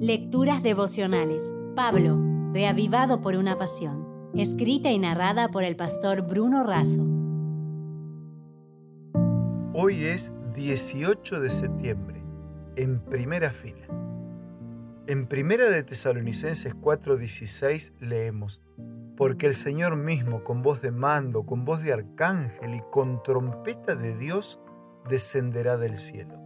Lecturas devocionales. Pablo, reavivado por una pasión. Escrita y narrada por el pastor Bruno Razo. Hoy es 18 de septiembre, en primera fila. En primera de Tesalonicenses 4:16 leemos, porque el Señor mismo con voz de mando, con voz de arcángel y con trompeta de Dios descenderá del cielo.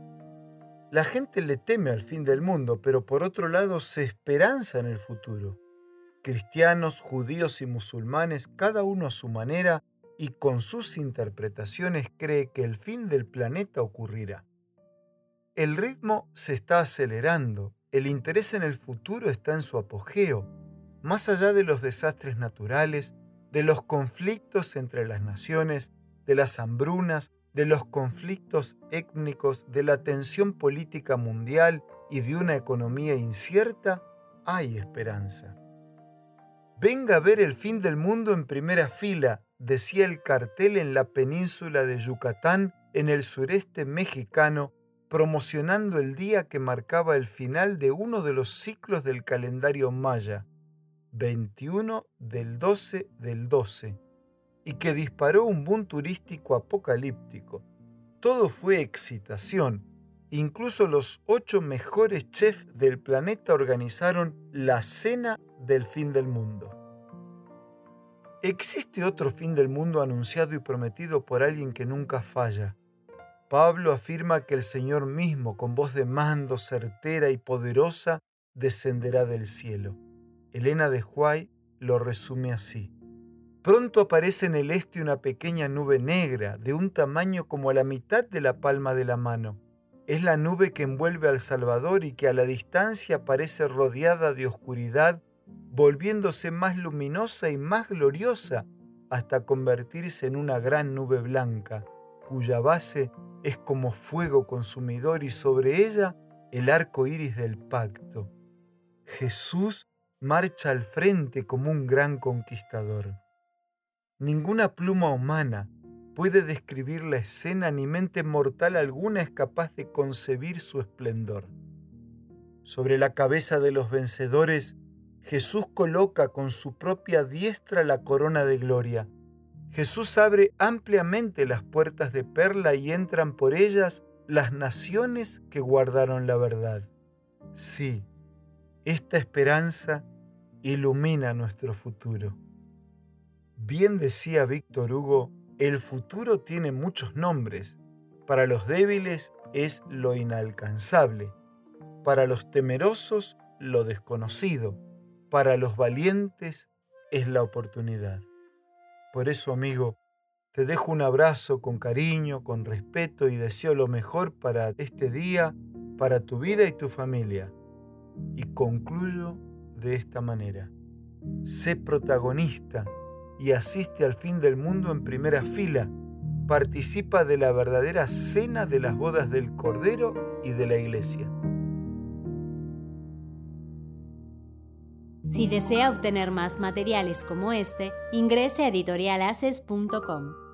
La gente le teme al fin del mundo, pero por otro lado se esperanza en el futuro. Cristianos, judíos y musulmanes, cada uno a su manera y con sus interpretaciones, cree que el fin del planeta ocurrirá. El ritmo se está acelerando, el interés en el futuro está en su apogeo, más allá de los desastres naturales, de los conflictos entre las naciones, de las hambrunas, de los conflictos étnicos, de la tensión política mundial y de una economía incierta, hay esperanza. Venga a ver el fin del mundo en primera fila, decía el cartel en la península de Yucatán, en el sureste mexicano, promocionando el día que marcaba el final de uno de los ciclos del calendario maya, 21 del 12 del 12 y que disparó un boom turístico apocalíptico. Todo fue excitación. Incluso los ocho mejores chefs del planeta organizaron la cena del fin del mundo. Existe otro fin del mundo anunciado y prometido por alguien que nunca falla. Pablo afirma que el Señor mismo, con voz de mando certera y poderosa, descenderá del cielo. Elena de Huay lo resume así. Pronto aparece en el este una pequeña nube negra, de un tamaño como a la mitad de la palma de la mano. Es la nube que envuelve al Salvador y que a la distancia parece rodeada de oscuridad, volviéndose más luminosa y más gloriosa hasta convertirse en una gran nube blanca, cuya base es como fuego consumidor y sobre ella el arco iris del pacto. Jesús marcha al frente como un gran conquistador. Ninguna pluma humana puede describir la escena ni mente mortal alguna es capaz de concebir su esplendor. Sobre la cabeza de los vencedores, Jesús coloca con su propia diestra la corona de gloria. Jesús abre ampliamente las puertas de perla y entran por ellas las naciones que guardaron la verdad. Sí, esta esperanza ilumina nuestro futuro. Bien decía Víctor Hugo, el futuro tiene muchos nombres. Para los débiles es lo inalcanzable, para los temerosos lo desconocido, para los valientes es la oportunidad. Por eso, amigo, te dejo un abrazo con cariño, con respeto y deseo lo mejor para este día, para tu vida y tu familia. Y concluyo de esta manera. Sé protagonista y asiste al fin del mundo en primera fila. Participa de la verdadera cena de las bodas del Cordero y de la Iglesia. Si desea obtener más materiales como este, ingrese a editorialaces.com.